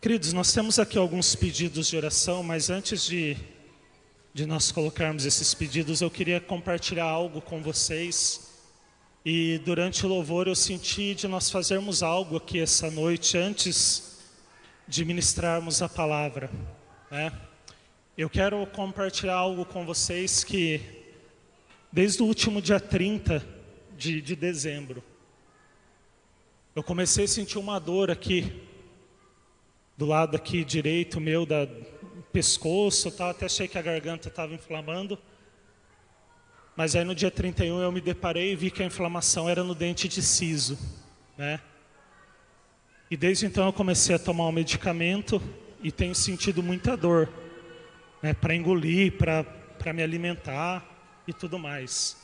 Queridos, nós temos aqui alguns pedidos de oração, mas antes de, de nós colocarmos esses pedidos, eu queria compartilhar algo com vocês. E durante o louvor eu senti de nós fazermos algo aqui essa noite, antes de ministrarmos a palavra. Né? Eu quero compartilhar algo com vocês que, desde o último dia 30 de, de dezembro, eu comecei a sentir uma dor aqui do lado aqui direito meu, da pescoço, tal, até achei que a garganta estava inflamando. Mas aí no dia 31 eu me deparei e vi que a inflamação era no dente de siso, né? E desde então eu comecei a tomar o um medicamento e tenho sentido muita dor, né, para engolir, para me alimentar e tudo mais.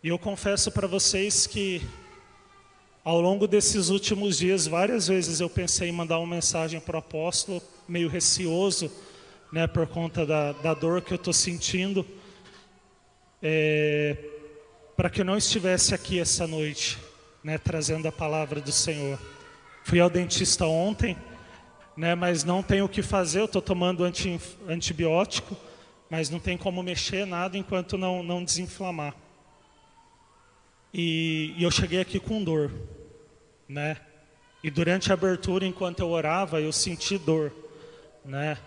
E eu confesso para vocês que ao longo desses últimos dias, várias vezes eu pensei em mandar uma mensagem para o apóstolo, meio receoso, né, por conta da, da dor que eu estou sentindo, é, para que eu não estivesse aqui essa noite, né, trazendo a palavra do Senhor. Fui ao dentista ontem, né, mas não tenho o que fazer, eu estou tomando anti, antibiótico, mas não tem como mexer nada enquanto não, não desinflamar. E, e eu cheguei aqui com dor né? E durante a abertura, enquanto eu orava, eu senti dor, né?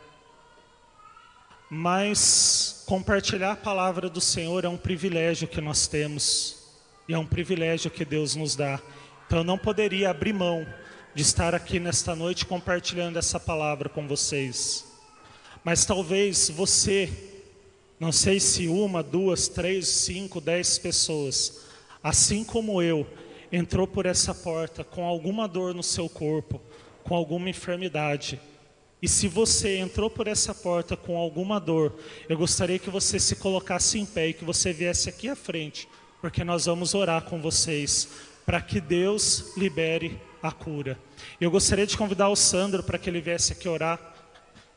Mas compartilhar a palavra do Senhor é um privilégio que nós temos e é um privilégio que Deus nos dá. Então eu não poderia abrir mão de estar aqui nesta noite compartilhando essa palavra com vocês. Mas talvez você, não sei se uma, duas, três, cinco, dez pessoas, assim como eu, entrou por essa porta com alguma dor no seu corpo, com alguma enfermidade, e se você entrou por essa porta com alguma dor, eu gostaria que você se colocasse em pé e que você viesse aqui à frente, porque nós vamos orar com vocês para que Deus libere a cura. Eu gostaria de convidar o Sandro para que ele viesse aqui orar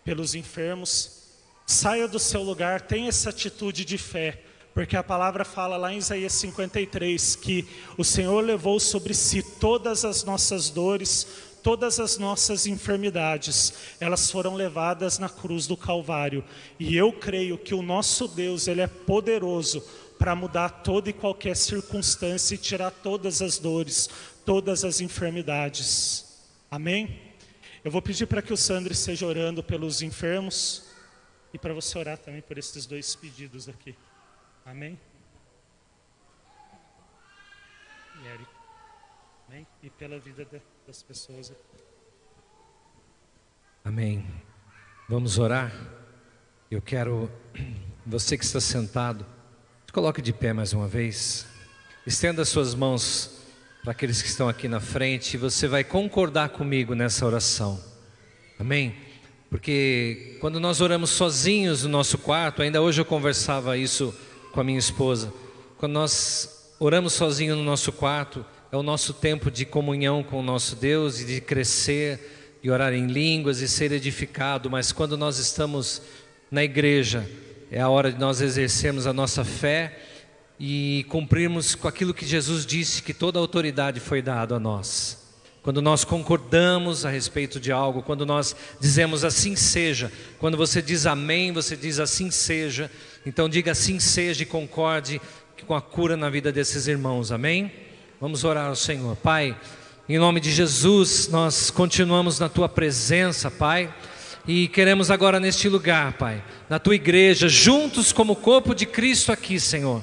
pelos enfermos. Saia do seu lugar, tenha essa atitude de fé. Porque a palavra fala lá em Isaías 53 que o Senhor levou sobre si todas as nossas dores, todas as nossas enfermidades, elas foram levadas na cruz do Calvário. E eu creio que o nosso Deus, ele é poderoso para mudar toda e qualquer circunstância e tirar todas as dores, todas as enfermidades. Amém? Eu vou pedir para que o Sandro esteja orando pelos enfermos e para você orar também por esses dois pedidos aqui. Amém? E Eric. Amém? E pela vida das pessoas. Amém. Vamos orar. Eu quero, você que está sentado, coloque de pé mais uma vez. Estenda suas mãos para aqueles que estão aqui na frente e você vai concordar comigo nessa oração. Amém? Porque quando nós oramos sozinhos no nosso quarto, ainda hoje eu conversava isso com a minha esposa. Quando nós oramos sozinho no nosso quarto, é o nosso tempo de comunhão com o nosso Deus e de crescer e orar em línguas e ser edificado, mas quando nós estamos na igreja, é a hora de nós exercermos a nossa fé e cumprirmos com aquilo que Jesus disse que toda autoridade foi dada a nós. Quando nós concordamos a respeito de algo, quando nós dizemos assim seja, quando você diz amém, você diz assim seja, então diga assim seja e concorde com a cura na vida desses irmãos, amém? Vamos orar ao Senhor, Pai, em nome de Jesus, nós continuamos na tua presença, Pai. E queremos agora neste lugar, Pai, na tua igreja, juntos como corpo de Cristo aqui, Senhor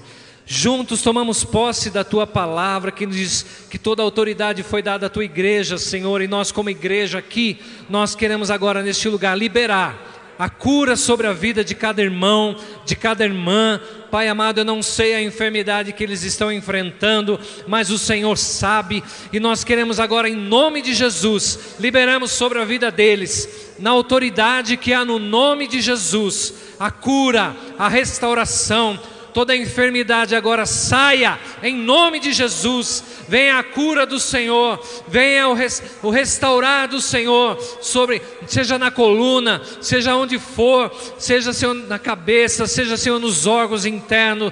Juntos tomamos posse da tua palavra, que diz que toda autoridade foi dada à tua igreja, Senhor, e nós, como igreja aqui, nós queremos agora neste lugar liberar a cura sobre a vida de cada irmão, de cada irmã. Pai amado, eu não sei a enfermidade que eles estão enfrentando, mas o Senhor sabe, e nós queremos agora, em nome de Jesus, liberamos sobre a vida deles, na autoridade que há no nome de Jesus, a cura, a restauração, toda enfermidade agora saia, em nome de Jesus. Venha a cura do Senhor, venha o, res, o restaurar do Senhor, sobre, seja na coluna, seja onde for, seja Senhor na cabeça, seja Senhor nos órgãos internos.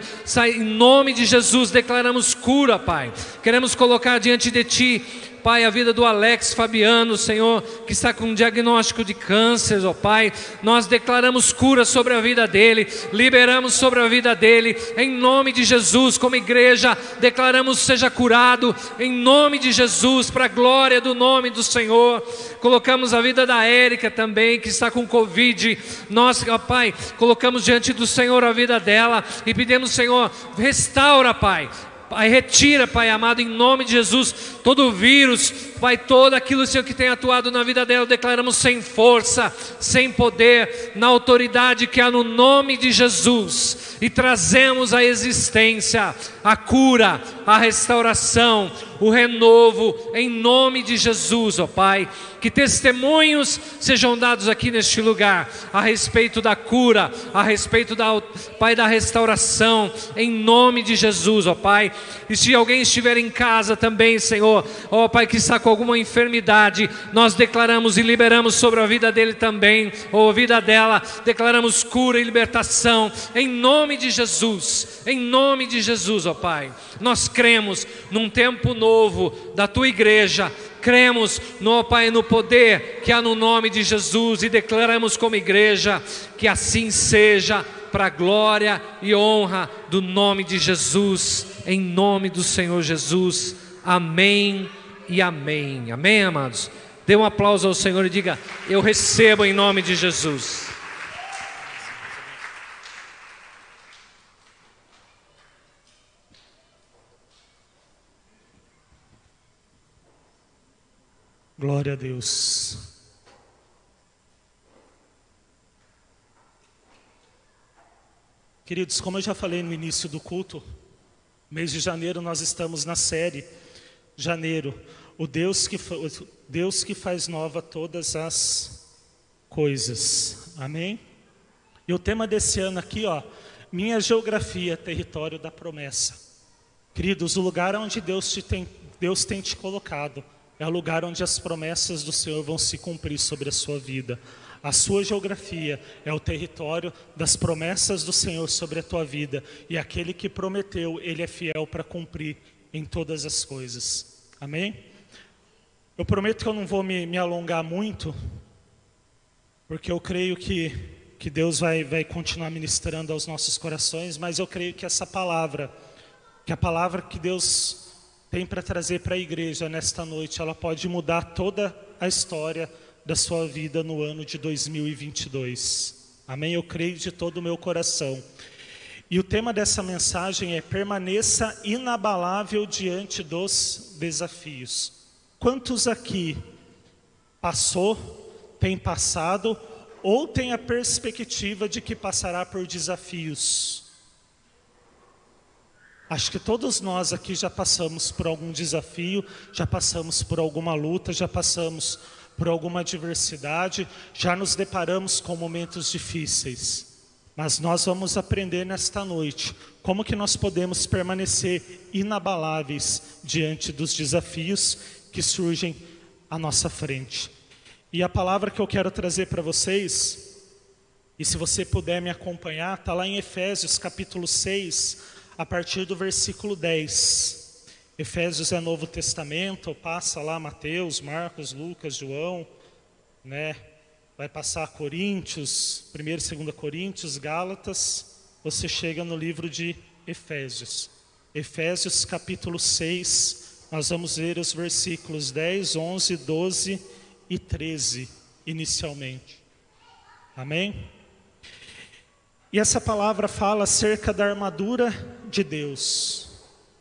Em nome de Jesus, declaramos cura, Pai. Queremos colocar diante de Ti Pai, a vida do Alex Fabiano, Senhor, que está com um diagnóstico de câncer, ó Pai. Nós declaramos cura sobre a vida dele, liberamos sobre a vida dele, em nome de Jesus, como igreja, declaramos seja curado, em nome de Jesus, para a glória do nome do Senhor. Colocamos a vida da Érica também, que está com Covid. Nós, ó Pai, colocamos diante do Senhor a vida dela e pedimos, Senhor, restaura, Pai Pai, retira, Pai amado, em nome de Jesus, todo vírus, Pai, todo aquilo, Senhor, que tem atuado na vida dela, declaramos sem força, sem poder, na autoridade que há no nome de Jesus, e trazemos a existência, a cura, a restauração, o renovo, em nome de Jesus, ó Pai. Que testemunhos sejam dados aqui neste lugar a respeito da cura, a respeito da Pai da restauração, em nome de Jesus, ó Pai. E se alguém estiver em casa também, Senhor, ó Pai, que está com alguma enfermidade, nós declaramos e liberamos sobre a vida dele também, ou a vida dela, declaramos cura e libertação, em nome de Jesus, em nome de Jesus, ó Pai. Nós cremos num tempo novo da tua igreja, cremos no Pai no poder que há no nome de Jesus e declaramos como igreja que assim seja para glória e honra do nome de Jesus, em nome do Senhor Jesus. Amém e amém. Amém, amados. Dê um aplauso ao Senhor e diga: Eu recebo em nome de Jesus. Glória a Deus. Queridos, como eu já falei no início do culto, mês de janeiro nós estamos na série Janeiro, o Deus que, Deus que faz nova todas as coisas. Amém? E o tema desse ano aqui, ó, minha geografia, território da promessa. Queridos, o lugar onde Deus, te tem, Deus tem te colocado é o lugar onde as promessas do Senhor vão se cumprir sobre a sua vida. A sua geografia é o território das promessas do Senhor sobre a tua vida. E aquele que prometeu, ele é fiel para cumprir em todas as coisas. Amém? Eu prometo que eu não vou me, me alongar muito, porque eu creio que, que Deus vai, vai continuar ministrando aos nossos corações, mas eu creio que essa palavra, que a palavra que Deus tem para trazer para a igreja nesta noite, ela pode mudar toda a história da sua vida no ano de 2022. Amém? Eu creio de todo o meu coração. E o tema dessa mensagem é permaneça inabalável diante dos desafios. Quantos aqui passou, tem passado ou tem a perspectiva de que passará por desafios? Acho que todos nós aqui já passamos por algum desafio, já passamos por alguma luta, já passamos por alguma adversidade, já nos deparamos com momentos difíceis. Mas nós vamos aprender nesta noite como que nós podemos permanecer inabaláveis diante dos desafios que surgem à nossa frente. E a palavra que eu quero trazer para vocês, e se você puder me acompanhar, está lá em Efésios capítulo 6, a partir do versículo 10. Efésios é Novo Testamento, passa lá Mateus, Marcos, Lucas, João, né? Vai passar Coríntios, 1 e 2 Coríntios, Gálatas, você chega no livro de Efésios. Efésios capítulo 6, nós vamos ver os versículos 10, 11, 12 e 13 inicialmente. Amém? E essa palavra fala acerca da armadura de Deus.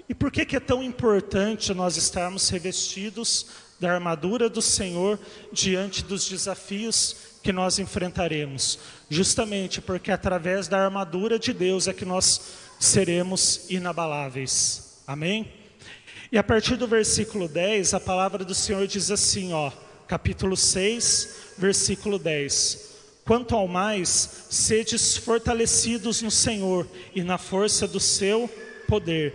E por que, que é tão importante nós estarmos revestidos da armadura do Senhor diante dos desafios que nós enfrentaremos? Justamente porque através da armadura de Deus é que nós seremos inabaláveis. Amém? E a partir do versículo 10, a palavra do Senhor diz assim, ó, capítulo 6, versículo 10. Quanto ao mais, sedes fortalecidos no Senhor e na força do seu poder.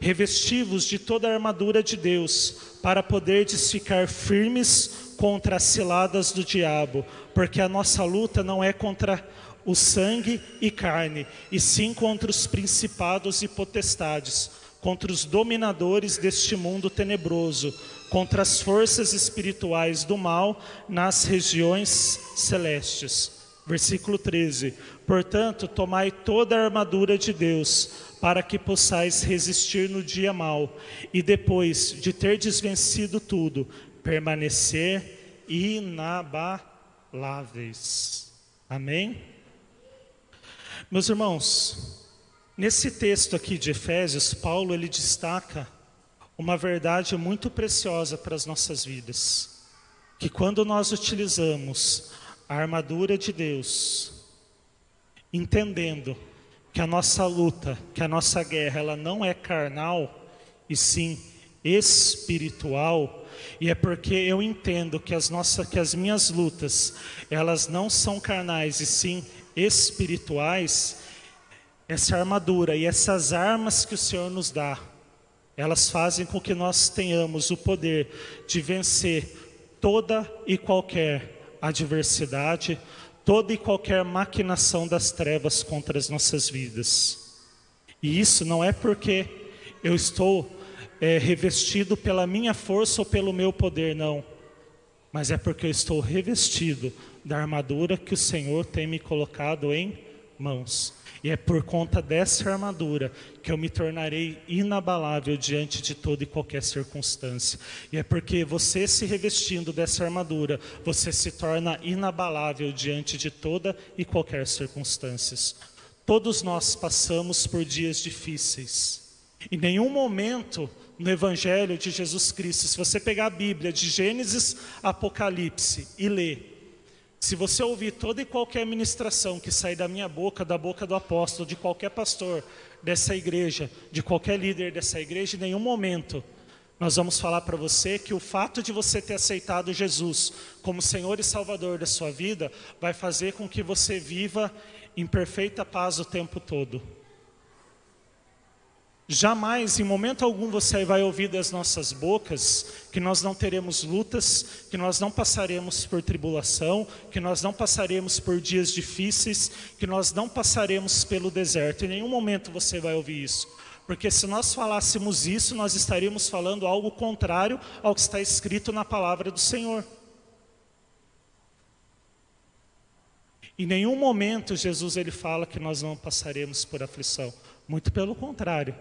Revestivos de toda a armadura de Deus, para poderdes ficar firmes contra as ciladas do diabo, porque a nossa luta não é contra o sangue e carne, e sim contra os principados e potestades, contra os dominadores deste mundo tenebroso, contra as forças espirituais do mal nas regiões celestes. Versículo 13: Portanto, tomai toda a armadura de Deus, para que possais resistir no dia mau, e depois de ter desvencido tudo, permanecer inabaláveis. Amém? Meus irmãos, nesse texto aqui de Efésios, Paulo ele destaca uma verdade muito preciosa para as nossas vidas, que quando nós utilizamos a armadura de Deus, entendendo que a nossa luta, que a nossa guerra, ela não é carnal, e sim espiritual, e é porque eu entendo que as nossas, que as minhas lutas, elas não são carnais e sim espirituais, essa armadura e essas armas que o Senhor nos dá, elas fazem com que nós tenhamos o poder de vencer toda e qualquer adversidade, toda e qualquer maquinação das trevas contra as nossas vidas. E isso não é porque eu estou é, revestido pela minha força ou pelo meu poder, não. Mas é porque eu estou revestido da armadura que o Senhor tem me colocado em mãos. E é por conta dessa armadura que eu me tornarei inabalável diante de toda e qualquer circunstância. E é porque você se revestindo dessa armadura, você se torna inabalável diante de toda e qualquer circunstância. Todos nós passamos por dias difíceis. Em nenhum momento no Evangelho de Jesus Cristo, se você pegar a Bíblia de Gênesis Apocalipse e ler, se você ouvir toda e qualquer ministração que sair da minha boca, da boca do apóstolo, de qualquer pastor dessa igreja, de qualquer líder dessa igreja, em nenhum momento nós vamos falar para você que o fato de você ter aceitado Jesus como Senhor e Salvador da sua vida vai fazer com que você viva em perfeita paz o tempo todo. Jamais, em momento algum, você vai ouvir das nossas bocas que nós não teremos lutas, que nós não passaremos por tribulação, que nós não passaremos por dias difíceis, que nós não passaremos pelo deserto. Em nenhum momento você vai ouvir isso. Porque se nós falássemos isso, nós estaríamos falando algo contrário ao que está escrito na palavra do Senhor. Em nenhum momento Jesus ele fala que nós não passaremos por aflição. Muito pelo contrário.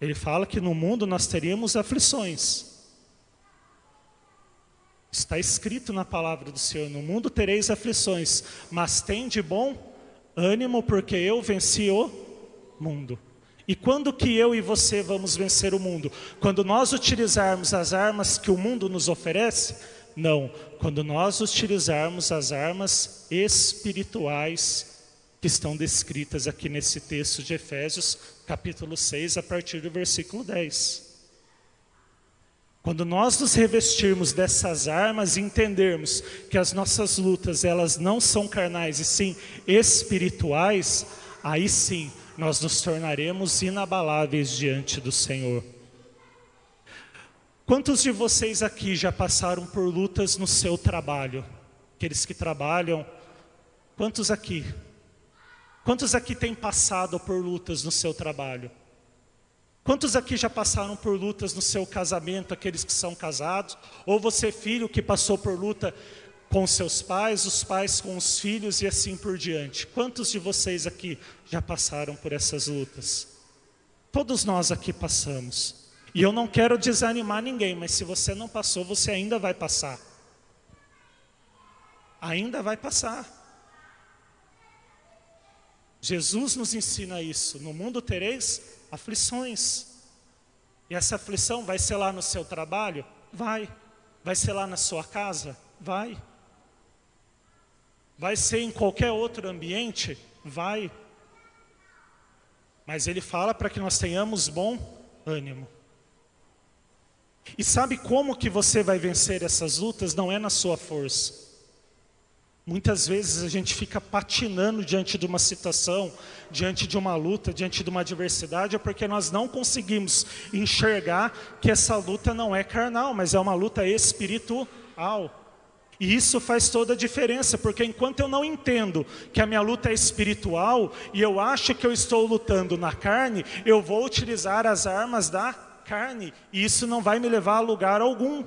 Ele fala que no mundo nós teríamos aflições. Está escrito na palavra do Senhor: no mundo tereis aflições, mas tem de bom ânimo, porque eu venci o mundo. E quando que eu e você vamos vencer o mundo? Quando nós utilizarmos as armas que o mundo nos oferece? Não, quando nós utilizarmos as armas espirituais que estão descritas aqui nesse texto de Efésios, capítulo 6, a partir do versículo 10. Quando nós nos revestirmos dessas armas e entendermos que as nossas lutas, elas não são carnais e sim espirituais, aí sim nós nos tornaremos inabaláveis diante do Senhor. Quantos de vocês aqui já passaram por lutas no seu trabalho? Aqueles que trabalham, quantos aqui? Quantos aqui têm passado por lutas no seu trabalho? Quantos aqui já passaram por lutas no seu casamento, aqueles que são casados? Ou você, filho, que passou por luta com seus pais, os pais com os filhos e assim por diante? Quantos de vocês aqui já passaram por essas lutas? Todos nós aqui passamos. E eu não quero desanimar ninguém, mas se você não passou, você ainda vai passar. Ainda vai passar. Jesus nos ensina isso. No mundo tereis aflições. E essa aflição vai ser lá no seu trabalho? Vai. Vai ser lá na sua casa? Vai. Vai ser em qualquer outro ambiente? Vai. Mas ele fala para que nós tenhamos bom ânimo. E sabe como que você vai vencer essas lutas? Não é na sua força. Muitas vezes a gente fica patinando diante de uma situação, diante de uma luta, diante de uma adversidade, é porque nós não conseguimos enxergar que essa luta não é carnal, mas é uma luta espiritual. E isso faz toda a diferença, porque enquanto eu não entendo que a minha luta é espiritual e eu acho que eu estou lutando na carne, eu vou utilizar as armas da carne e isso não vai me levar a lugar algum.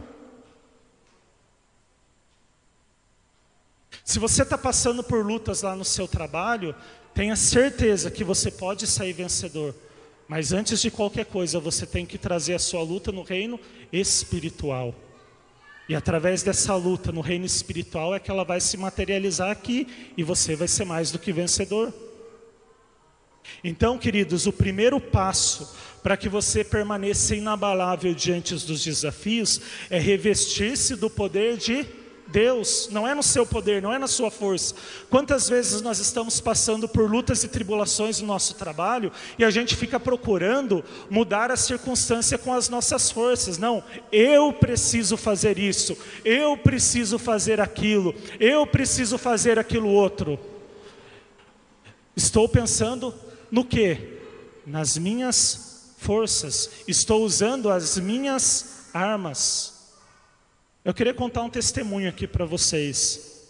Se você está passando por lutas lá no seu trabalho, tenha certeza que você pode sair vencedor. Mas antes de qualquer coisa, você tem que trazer a sua luta no reino espiritual. E através dessa luta no reino espiritual é que ela vai se materializar aqui e você vai ser mais do que vencedor. Então, queridos, o primeiro passo para que você permaneça inabalável diante dos desafios é revestir-se do poder de Deus, não é no seu poder, não é na sua força. Quantas vezes nós estamos passando por lutas e tribulações no nosso trabalho e a gente fica procurando mudar a circunstância com as nossas forças? Não, eu preciso fazer isso, eu preciso fazer aquilo, eu preciso fazer aquilo outro. Estou pensando no que? Nas minhas forças, estou usando as minhas armas. Eu queria contar um testemunho aqui para vocês.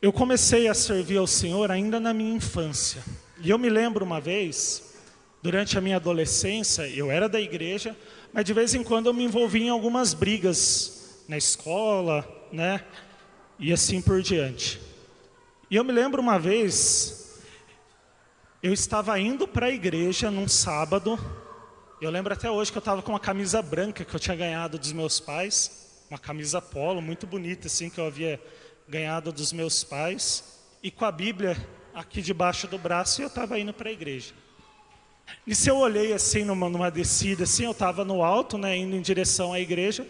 Eu comecei a servir ao Senhor ainda na minha infância. E eu me lembro uma vez, durante a minha adolescência, eu era da igreja, mas de vez em quando eu me envolvia em algumas brigas na escola, né? E assim por diante. E eu me lembro uma vez, eu estava indo para a igreja num sábado, eu lembro até hoje que eu estava com uma camisa branca que eu tinha ganhado dos meus pais, uma camisa polo muito bonita assim que eu havia ganhado dos meus pais, e com a Bíblia aqui debaixo do braço e eu estava indo para a igreja. E se eu olhei assim numa, numa descida assim, eu estava no alto, né, indo em direção à igreja,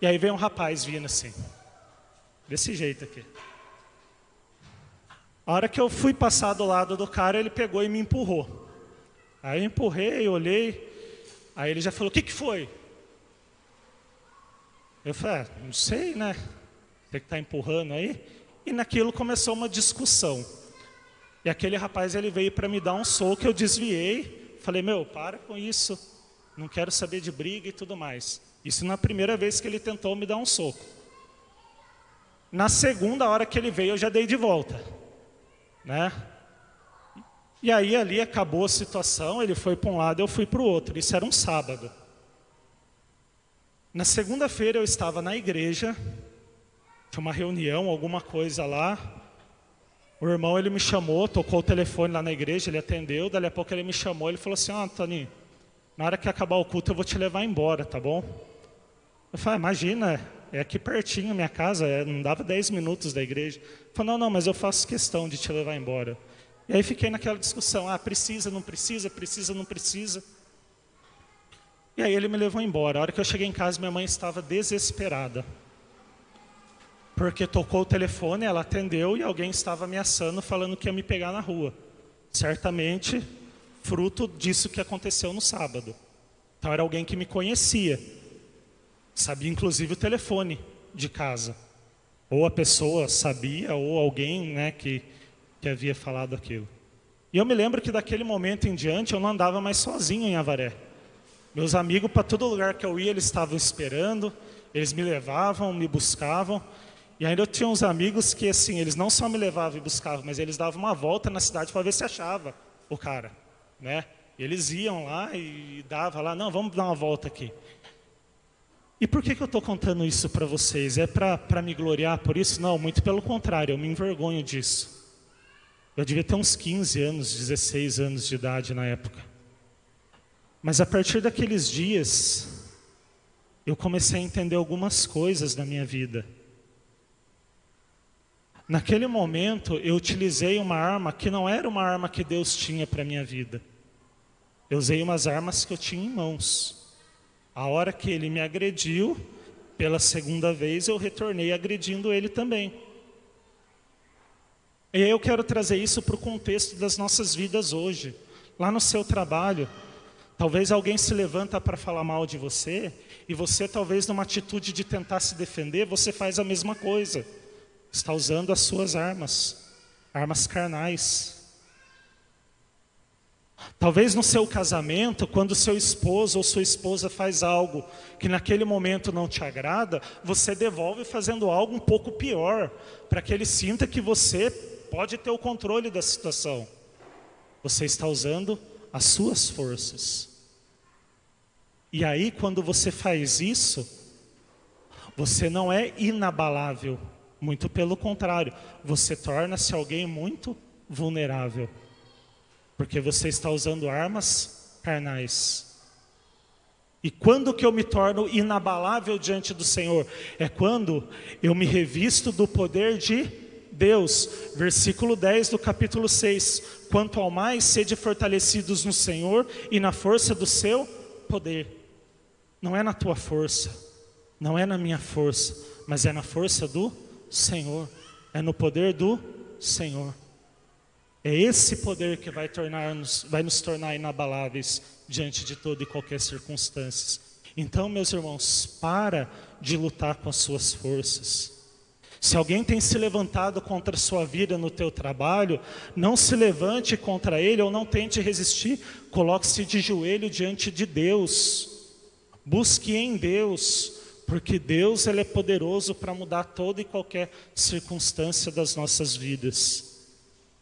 e aí veio um rapaz vindo assim, desse jeito aqui. A hora que eu fui passar do lado do cara, ele pegou e me empurrou. Aí eu empurrei, olhei, Aí ele já falou: O que, que foi? Eu falei: ah, Não sei, né? Tem que estar tá empurrando aí. E naquilo começou uma discussão. E aquele rapaz ele veio para me dar um soco, eu desviei. Falei: Meu, para com isso. Não quero saber de briga e tudo mais. Isso na primeira vez que ele tentou me dar um soco. Na segunda hora que ele veio, eu já dei de volta. Né? E aí ali acabou a situação, ele foi para um lado, eu fui para o outro. Isso era um sábado. Na segunda-feira eu estava na igreja, tinha uma reunião, alguma coisa lá. O irmão ele me chamou, tocou o telefone lá na igreja, ele atendeu, dali a pouco ele me chamou, ele falou assim: "Ó, oh, Antônio, na hora que acabar o culto eu vou te levar embora, tá bom?" Eu falei: ah, "Imagina, é aqui pertinho minha casa, é, não dava 10 minutos da igreja." Ele falou: "Não, não, mas eu faço questão de te levar embora." E aí fiquei naquela discussão, ah, precisa, não precisa, precisa, não precisa. E aí ele me levou embora. A hora que eu cheguei em casa, minha mãe estava desesperada. Porque tocou o telefone, ela atendeu e alguém estava ameaçando, falando que ia me pegar na rua. Certamente, fruto disso que aconteceu no sábado. Então era alguém que me conhecia. Sabia inclusive o telefone de casa. Ou a pessoa sabia, ou alguém né, que que havia falado aquilo. E eu me lembro que daquele momento em diante eu não andava mais sozinho em Avaré. Meus amigos, para todo lugar que eu ia, eles estavam esperando, eles me levavam, me buscavam. E ainda eu tinha uns amigos que, assim, eles não só me levavam e buscavam, mas eles davam uma volta na cidade para ver se achava o cara, né? Eles iam lá e davam lá, não, vamos dar uma volta aqui. E por que, que eu estou contando isso para vocês? É para me gloriar por isso? Não, muito pelo contrário, eu me envergonho disso. Eu devia ter uns 15 anos, 16 anos de idade na época. Mas a partir daqueles dias, eu comecei a entender algumas coisas na minha vida. Naquele momento, eu utilizei uma arma que não era uma arma que Deus tinha para minha vida. Eu usei umas armas que eu tinha em mãos. A hora que ele me agrediu, pela segunda vez, eu retornei agredindo ele também. E eu quero trazer isso para o contexto das nossas vidas hoje. Lá no seu trabalho, talvez alguém se levanta para falar mal de você, e você, talvez, numa atitude de tentar se defender, você faz a mesma coisa. Está usando as suas armas, armas carnais. Talvez no seu casamento, quando seu esposo ou sua esposa faz algo que naquele momento não te agrada, você devolve fazendo algo um pouco pior, para que ele sinta que você pode ter o controle da situação. Você está usando as suas forças. E aí, quando você faz isso, você não é inabalável, muito pelo contrário, você torna-se alguém muito vulnerável, porque você está usando armas carnais. E quando que eu me torno inabalável diante do Senhor? É quando eu me revisto do poder de Deus. Versículo 10 do capítulo 6. Quanto ao mais, sede fortalecidos no Senhor e na força do seu poder. Não é na tua força, não é na minha força, mas é na força do Senhor, é no poder do Senhor. É esse poder que vai, tornar-nos, vai nos tornar inabaláveis diante de toda e qualquer circunstância. Então, meus irmãos, para de lutar com as suas forças. Se alguém tem se levantado contra a sua vida no teu trabalho, não se levante contra ele ou não tente resistir, coloque-se de joelho diante de Deus. Busque em Deus, porque Deus ele é poderoso para mudar toda e qualquer circunstância das nossas vidas.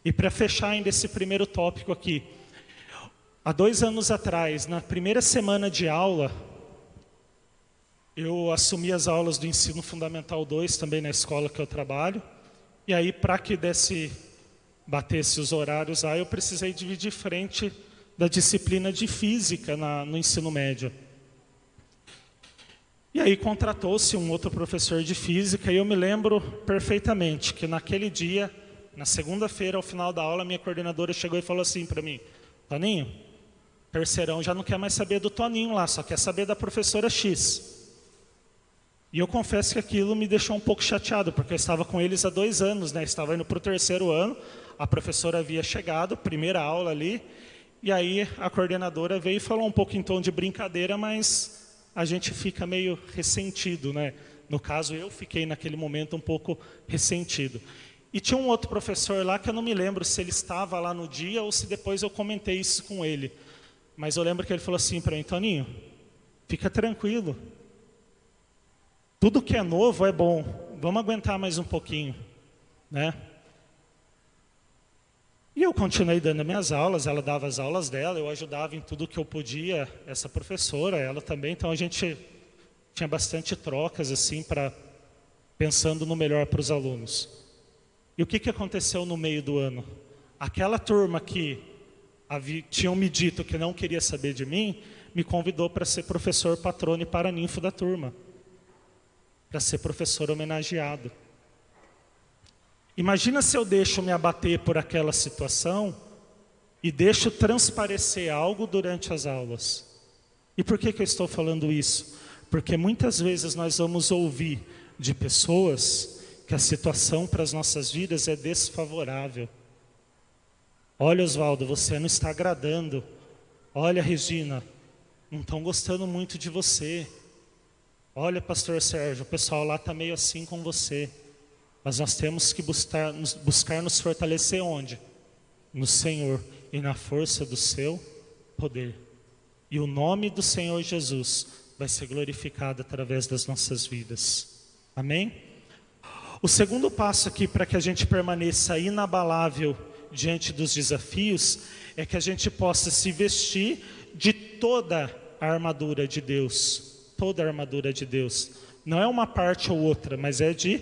E para fechar ainda esse primeiro tópico aqui, há dois anos atrás, na primeira semana de aula, eu assumi as aulas do ensino fundamental 2 também na escola que eu trabalho. E aí, para que desse batesse os horários aí, eu precisei dividir frente da disciplina de física na, no ensino médio. E aí contratou-se um outro professor de física e eu me lembro perfeitamente que naquele dia na segunda-feira, ao final da aula, minha coordenadora chegou e falou assim para mim: Toninho, terceirão já não quer mais saber do Toninho lá, só quer saber da professora X. E eu confesso que aquilo me deixou um pouco chateado, porque eu estava com eles há dois anos, né? Estava indo para o terceiro ano, a professora havia chegado, primeira aula ali, e aí a coordenadora veio e falou um pouco em tom de brincadeira, mas a gente fica meio ressentido, né? No caso, eu fiquei naquele momento um pouco ressentido. E tinha um outro professor lá que eu não me lembro se ele estava lá no dia ou se depois eu comentei isso com ele. Mas eu lembro que ele falou assim para mim, Toninho, fica tranquilo. Tudo que é novo é bom. Vamos aguentar mais um pouquinho, né? E eu continuei dando minhas aulas, ela dava as aulas dela, eu ajudava em tudo que eu podia, essa professora, ela também, então a gente tinha bastante trocas assim para pensando no melhor para os alunos. E o que, que aconteceu no meio do ano? Aquela turma que havia, tinham me dito que não queria saber de mim, me convidou para ser professor patrono e paraninfo da turma. Para ser professor homenageado. Imagina se eu deixo me abater por aquela situação e deixo transparecer algo durante as aulas. E por que, que eu estou falando isso? Porque muitas vezes nós vamos ouvir de pessoas que a situação para as nossas vidas é desfavorável. Olha, Oswaldo, você não está agradando. Olha, Regina, não estão gostando muito de você. Olha, pastor Sérgio, o pessoal lá está meio assim com você. Mas nós temos que buscar, buscar nos fortalecer onde? No Senhor e na força do seu poder. E o nome do Senhor Jesus vai ser glorificado através das nossas vidas. Amém? O segundo passo aqui para que a gente permaneça inabalável diante dos desafios é que a gente possa se vestir de toda a armadura de Deus. Toda a armadura de Deus. Não é uma parte ou outra, mas é de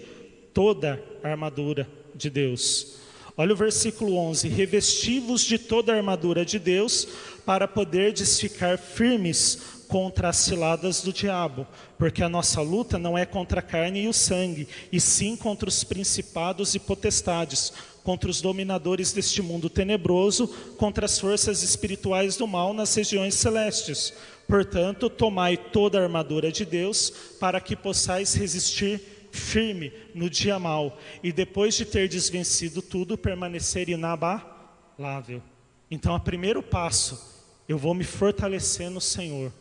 toda a armadura de Deus. Olha o versículo 11: Revesti-vos de toda a armadura de Deus, para poderdes ficar firmes contra as ciladas do diabo, porque a nossa luta não é contra a carne e o sangue, e sim contra os principados e potestades, contra os dominadores deste mundo tenebroso, contra as forças espirituais do mal nas regiões celestes. Portanto, tomai toda a armadura de Deus, para que possais resistir firme no dia mau, e depois de ter desvencido tudo, permanecer inabalável. Então, o primeiro passo, eu vou me fortalecer no Senhor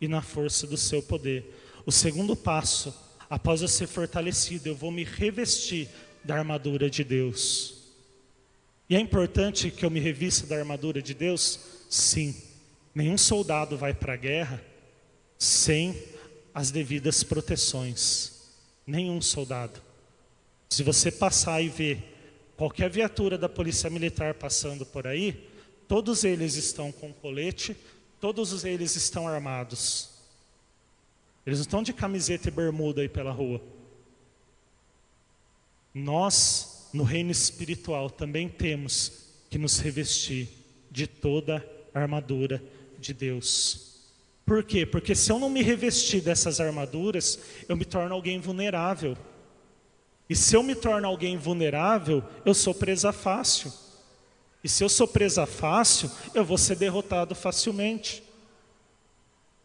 e na força do seu poder. O segundo passo, após eu ser fortalecido, eu vou me revestir da armadura de Deus. E é importante que eu me revista da armadura de Deus? Sim. Nenhum soldado vai para a guerra sem as devidas proteções. Nenhum soldado. Se você passar e ver qualquer viatura da Polícia Militar passando por aí, todos eles estão com colete, Todos eles estão armados. Eles não estão de camiseta e bermuda aí pela rua. Nós, no reino espiritual, também temos que nos revestir de toda a armadura de Deus. Por quê? Porque se eu não me revestir dessas armaduras, eu me torno alguém vulnerável. E se eu me torno alguém vulnerável, eu sou presa fácil. E se eu sou presa fácil, eu vou ser derrotado facilmente.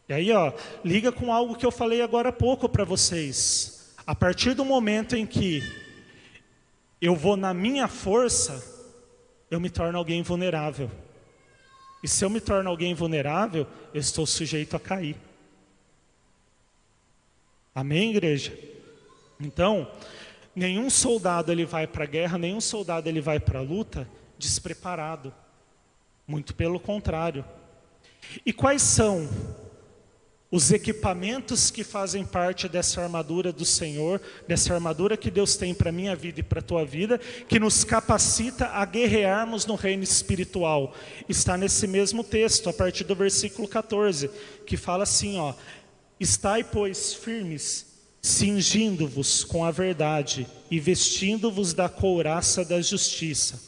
E aí, ó, liga com algo que eu falei agora há pouco para vocês. A partir do momento em que eu vou na minha força, eu me torno alguém vulnerável. E se eu me torno alguém vulnerável, eu estou sujeito a cair. Amém, igreja? Então, nenhum soldado ele vai para a guerra, nenhum soldado ele vai para a luta despreparado. Muito pelo contrário. E quais são os equipamentos que fazem parte dessa armadura do Senhor, dessa armadura que Deus tem para minha vida e para a tua vida, que nos capacita a guerrearmos no reino espiritual. Está nesse mesmo texto, a partir do versículo 14, que fala assim, ó: Estai, pois, firmes, cingindo-vos com a verdade e vestindo-vos da couraça da justiça.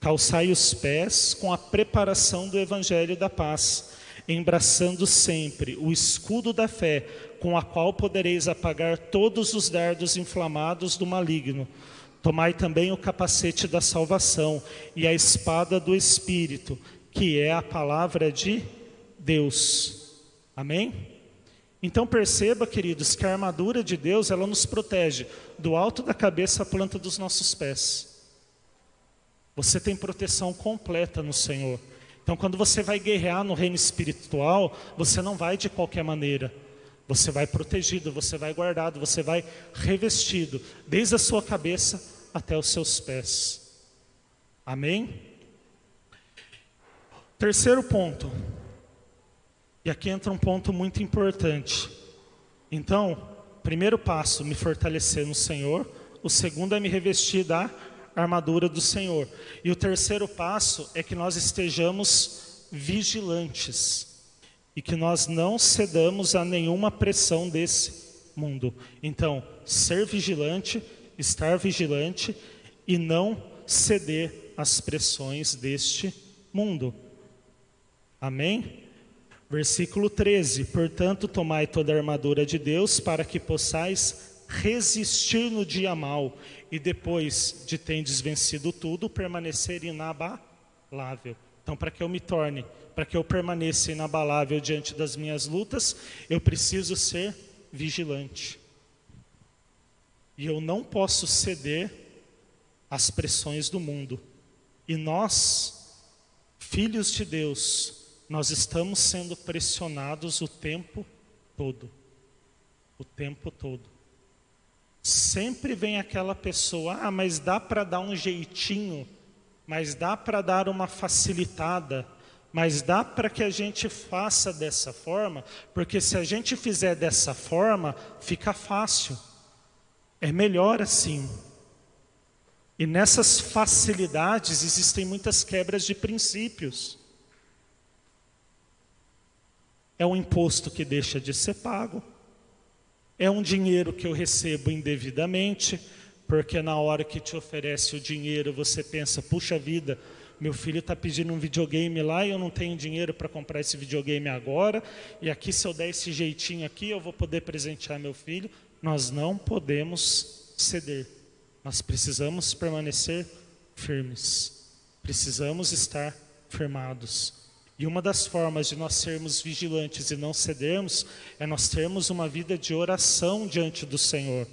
Calçai os pés com a preparação do evangelho da paz, embraçando sempre o escudo da fé, com a qual podereis apagar todos os dardos inflamados do maligno. Tomai também o capacete da salvação e a espada do Espírito, que é a palavra de Deus. Amém? Então perceba, queridos, que a armadura de Deus, ela nos protege do alto da cabeça à planta dos nossos pés. Você tem proteção completa no Senhor. Então, quando você vai guerrear no reino espiritual, você não vai de qualquer maneira. Você vai protegido, você vai guardado, você vai revestido, desde a sua cabeça até os seus pés. Amém? Terceiro ponto, e aqui entra um ponto muito importante. Então, primeiro passo, me fortalecer no Senhor. O segundo é me revestir da armadura do Senhor. E o terceiro passo é que nós estejamos vigilantes e que nós não cedamos a nenhuma pressão desse mundo. Então, ser vigilante, estar vigilante e não ceder às pressões deste mundo. Amém? Versículo 13: Portanto, tomai toda a armadura de Deus para que possais resistir no dia mal e depois de tendes vencido tudo, permanecer inabalável. Então, para que eu me torne, para que eu permaneça inabalável diante das minhas lutas, eu preciso ser vigilante. E eu não posso ceder às pressões do mundo. E nós, filhos de Deus, nós estamos sendo pressionados o tempo todo. O tempo todo. Sempre vem aquela pessoa, ah, mas dá para dar um jeitinho, mas dá para dar uma facilitada, mas dá para que a gente faça dessa forma, porque se a gente fizer dessa forma, fica fácil. É melhor assim. E nessas facilidades existem muitas quebras de princípios. É um imposto que deixa de ser pago. É um dinheiro que eu recebo indevidamente, porque na hora que te oferece o dinheiro você pensa: puxa vida, meu filho está pedindo um videogame lá e eu não tenho dinheiro para comprar esse videogame agora, e aqui se eu der esse jeitinho aqui eu vou poder presentear meu filho. Nós não podemos ceder, nós precisamos permanecer firmes, precisamos estar firmados. E uma das formas de nós sermos vigilantes e não cedermos é nós termos uma vida de oração diante do Senhor.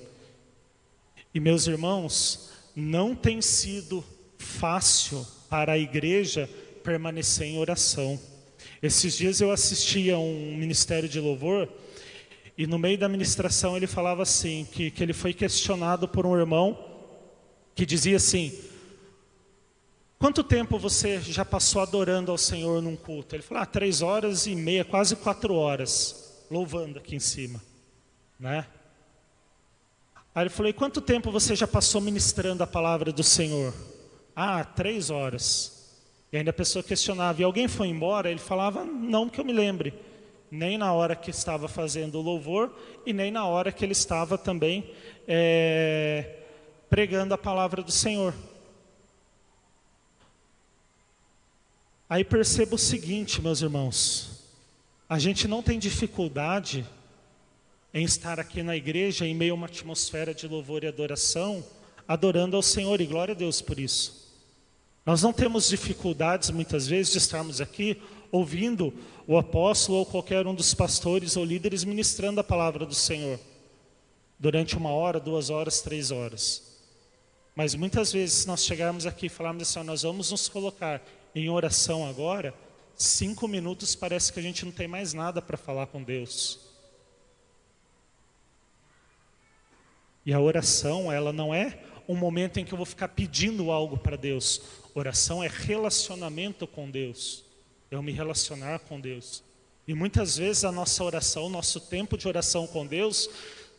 E meus irmãos, não tem sido fácil para a igreja permanecer em oração. Esses dias eu assisti a um ministério de louvor e no meio da ministração ele falava assim, que, que ele foi questionado por um irmão que dizia assim, Quanto tempo você já passou adorando ao Senhor num culto? Ele falou, ah, três horas e meia, quase quatro horas, louvando aqui em cima, né? Aí ele falou, e quanto tempo você já passou ministrando a palavra do Senhor? Ah, três horas. E ainda a pessoa questionava, e alguém foi embora? Ele falava, não que eu me lembre. nem na hora que estava fazendo o louvor e nem na hora que ele estava também é, pregando a palavra do Senhor. Aí perceba o seguinte, meus irmãos: a gente não tem dificuldade em estar aqui na igreja em meio a uma atmosfera de louvor e adoração, adorando ao Senhor, e glória a Deus por isso. Nós não temos dificuldades muitas vezes de estarmos aqui ouvindo o apóstolo ou qualquer um dos pastores ou líderes ministrando a palavra do Senhor durante uma hora, duas horas, três horas. Mas muitas vezes, se nós chegarmos aqui e falarmos assim, nós vamos nos colocar em oração agora, cinco minutos parece que a gente não tem mais nada para falar com Deus. E a oração, ela não é um momento em que eu vou ficar pedindo algo para Deus. Oração é relacionamento com Deus eu me relacionar com Deus. E muitas vezes a nossa oração, o nosso tempo de oração com Deus,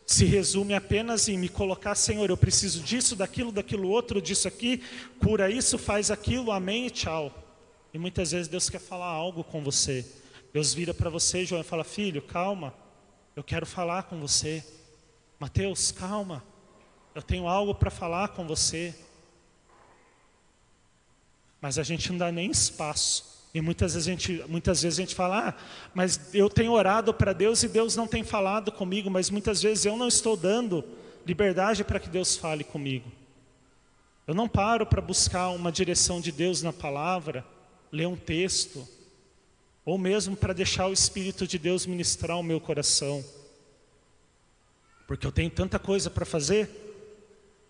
se resume apenas em me colocar, Senhor, eu preciso disso, daquilo, daquilo outro, disso aqui, cura isso, faz aquilo, amém e tchau. E muitas vezes Deus quer falar algo com você. Deus vira para você, João, e fala: Filho, calma, eu quero falar com você. Mateus, calma, eu tenho algo para falar com você. Mas a gente não dá nem espaço e muitas vezes a gente, muitas vezes a gente fala, ah, mas eu tenho orado para Deus e Deus não tem falado comigo, mas muitas vezes eu não estou dando liberdade para que Deus fale comigo. Eu não paro para buscar uma direção de Deus na palavra, ler um texto, ou mesmo para deixar o Espírito de Deus ministrar o meu coração. Porque eu tenho tanta coisa para fazer,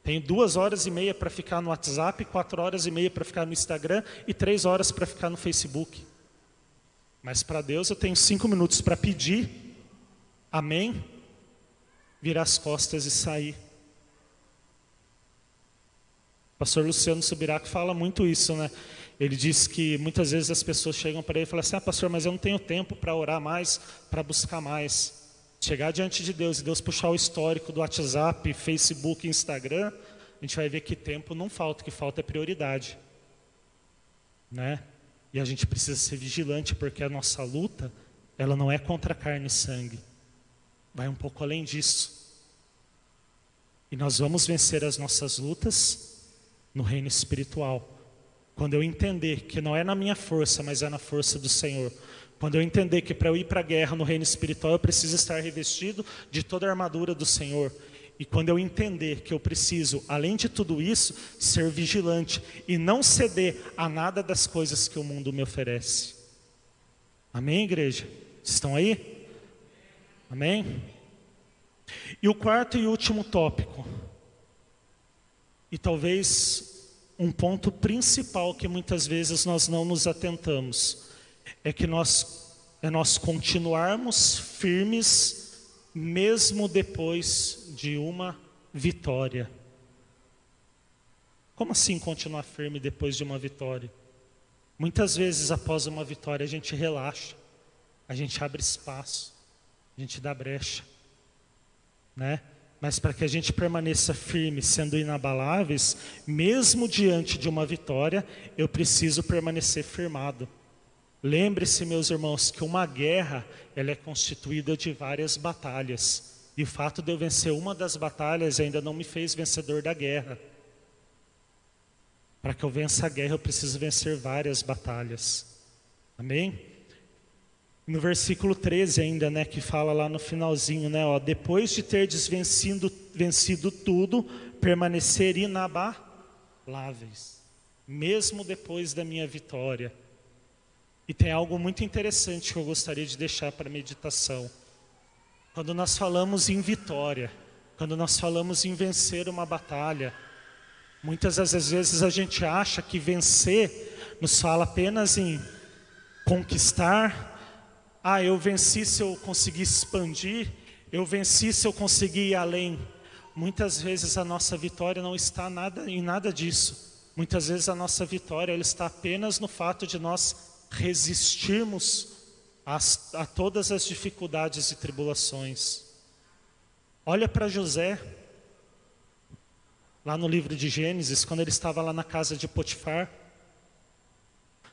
tenho duas horas e meia para ficar no WhatsApp, quatro horas e meia para ficar no Instagram e três horas para ficar no Facebook. Mas para Deus eu tenho cinco minutos para pedir, amém, virar as costas e sair. O pastor Luciano Subirac fala muito isso, né? Ele diz que muitas vezes as pessoas chegam para ele e falam assim: Ah, pastor, mas eu não tenho tempo para orar mais, para buscar mais chegar diante de Deus e Deus puxar o histórico do WhatsApp, Facebook, Instagram, a gente vai ver que tempo não falta, que falta é prioridade. Né? E a gente precisa ser vigilante porque a nossa luta, ela não é contra carne e sangue. Vai um pouco além disso. E nós vamos vencer as nossas lutas no reino espiritual. Quando eu entender que não é na minha força, mas é na força do Senhor. Quando eu entender que para eu ir para a guerra no reino espiritual eu preciso estar revestido de toda a armadura do Senhor. E quando eu entender que eu preciso, além de tudo isso, ser vigilante e não ceder a nada das coisas que o mundo me oferece. Amém, igreja? Estão aí? Amém? E o quarto e último tópico, e talvez um ponto principal que muitas vezes nós não nos atentamos, é que nós, é nós continuarmos firmes mesmo depois de uma vitória. Como assim continuar firme depois de uma vitória? Muitas vezes após uma vitória a gente relaxa, a gente abre espaço, a gente dá brecha, né? Mas para que a gente permaneça firme, sendo inabaláveis, mesmo diante de uma vitória, eu preciso permanecer firmado. Lembre-se, meus irmãos, que uma guerra ela é constituída de várias batalhas. E o fato de eu vencer uma das batalhas ainda não me fez vencedor da guerra. Para que eu vença a guerra, eu preciso vencer várias batalhas. Amém? No versículo 13 ainda, né, que fala lá no finalzinho, né, ó, depois de ter vencido, vencido tudo, permanecer inabaláveis, mesmo depois da minha vitória. E tem algo muito interessante que eu gostaria de deixar para meditação. Quando nós falamos em vitória, quando nós falamos em vencer uma batalha, muitas das vezes a gente acha que vencer nos fala apenas em conquistar. Ah, eu venci se eu conseguir expandir, eu venci se eu conseguir ir além. Muitas vezes a nossa vitória não está nada, em nada disso. Muitas vezes a nossa vitória ela está apenas no fato de nós resistirmos as, a todas as dificuldades e tribulações. Olha para José, lá no livro de Gênesis, quando ele estava lá na casa de Potifar.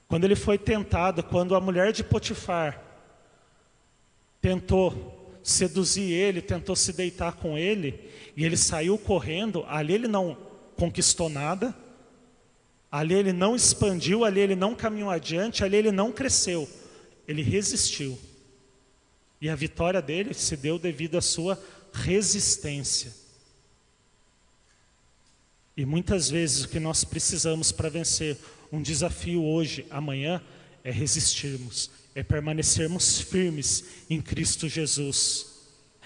Quando ele foi tentado, quando a mulher de Potifar tentou seduzir ele, tentou se deitar com ele, e ele saiu correndo, ali ele não conquistou nada, ali ele não expandiu, ali ele não caminhou adiante, ali ele não cresceu, ele resistiu. E a vitória dele se deu devido à sua resistência. E muitas vezes o que nós precisamos para vencer um desafio hoje, amanhã, é resistirmos, é permanecermos firmes em Cristo Jesus.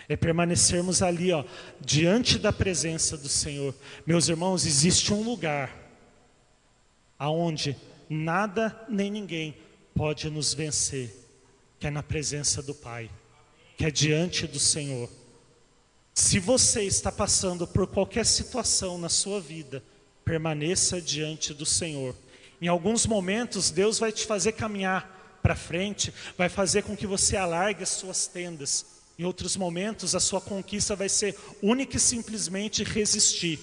É permanecermos ali, ó, diante da presença do Senhor. Meus irmãos, existe um lugar aonde nada nem ninguém pode nos vencer, que é na presença do Pai, que é diante do Senhor. Se você está passando por qualquer situação na sua vida, permaneça diante do Senhor. Em alguns momentos, Deus vai te fazer caminhar para frente, vai fazer com que você alargue as suas tendas. Em outros momentos, a sua conquista vai ser única e simplesmente resistir.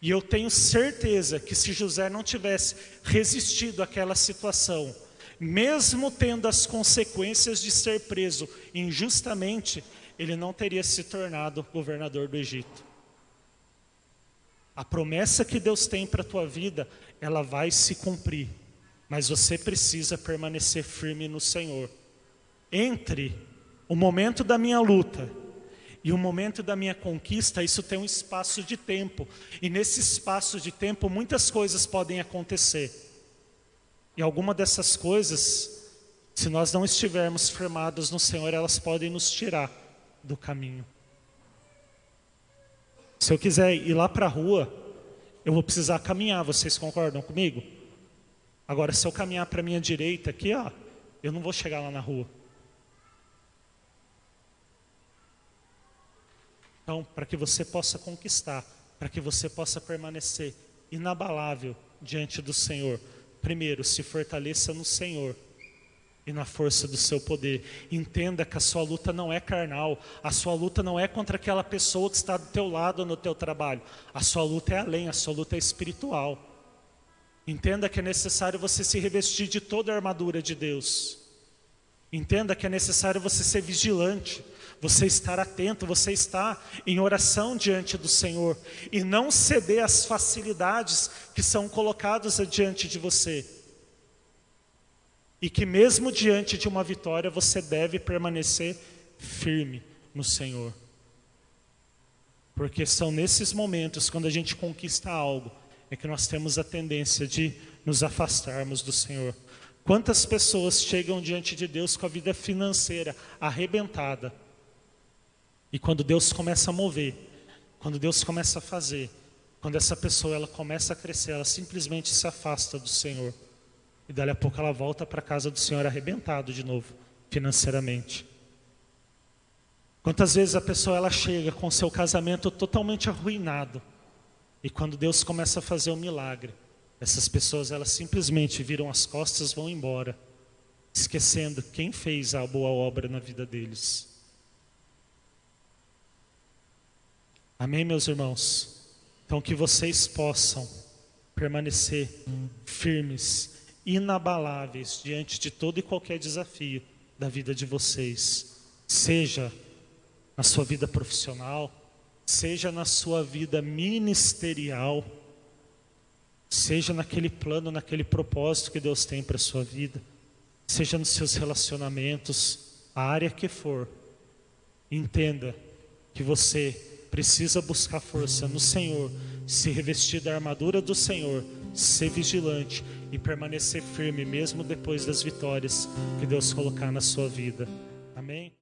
E eu tenho certeza que se José não tivesse resistido àquela situação, mesmo tendo as consequências de ser preso injustamente, ele não teria se tornado governador do Egito. A promessa que Deus tem para a tua vida, ela vai se cumprir, mas você precisa permanecer firme no Senhor. Entre o momento da minha luta e o momento da minha conquista, isso tem um espaço de tempo, e nesse espaço de tempo muitas coisas podem acontecer. E alguma dessas coisas, se nós não estivermos firmados no Senhor, elas podem nos tirar do caminho. Se eu quiser ir lá para a rua, eu vou precisar caminhar, vocês concordam comigo? Agora, se eu caminhar para a minha direita aqui, ó, eu não vou chegar lá na rua. Então, para que você possa conquistar, para que você possa permanecer inabalável diante do Senhor, primeiro, se fortaleça no Senhor e na força do seu poder. Entenda que a sua luta não é carnal, a sua luta não é contra aquela pessoa que está do teu lado no teu trabalho. A sua luta é além, a sua luta é espiritual. Entenda que é necessário você se revestir de toda a armadura de Deus. Entenda que é necessário você ser vigilante, você estar atento, você estar em oração diante do Senhor e não ceder às facilidades que são colocadas diante de você e que mesmo diante de uma vitória você deve permanecer firme no Senhor. Porque são nesses momentos, quando a gente conquista algo, é que nós temos a tendência de nos afastarmos do Senhor. Quantas pessoas chegam diante de Deus com a vida financeira arrebentada, e quando Deus começa a mover, quando Deus começa a fazer, quando essa pessoa ela começa a crescer, ela simplesmente se afasta do Senhor. E dali a pouco ela volta para a casa do Senhor arrebentado de novo, financeiramente. Quantas vezes a pessoa ela chega com seu casamento totalmente arruinado. E quando Deus começa a fazer o um milagre, essas pessoas elas simplesmente viram as costas vão embora, esquecendo quem fez a boa obra na vida deles. Amém, meus irmãos? Então que vocês possam permanecer firmes inabaláveis diante de todo e qualquer desafio da vida de vocês, seja na sua vida profissional, seja na sua vida ministerial, seja naquele plano, naquele propósito que Deus tem para a sua vida, seja nos seus relacionamentos, a área que for, entenda que você precisa buscar força no Senhor, se revestir da armadura do Senhor ser vigilante e permanecer firme mesmo depois das vitórias que Deus colocar na sua vida. Amém?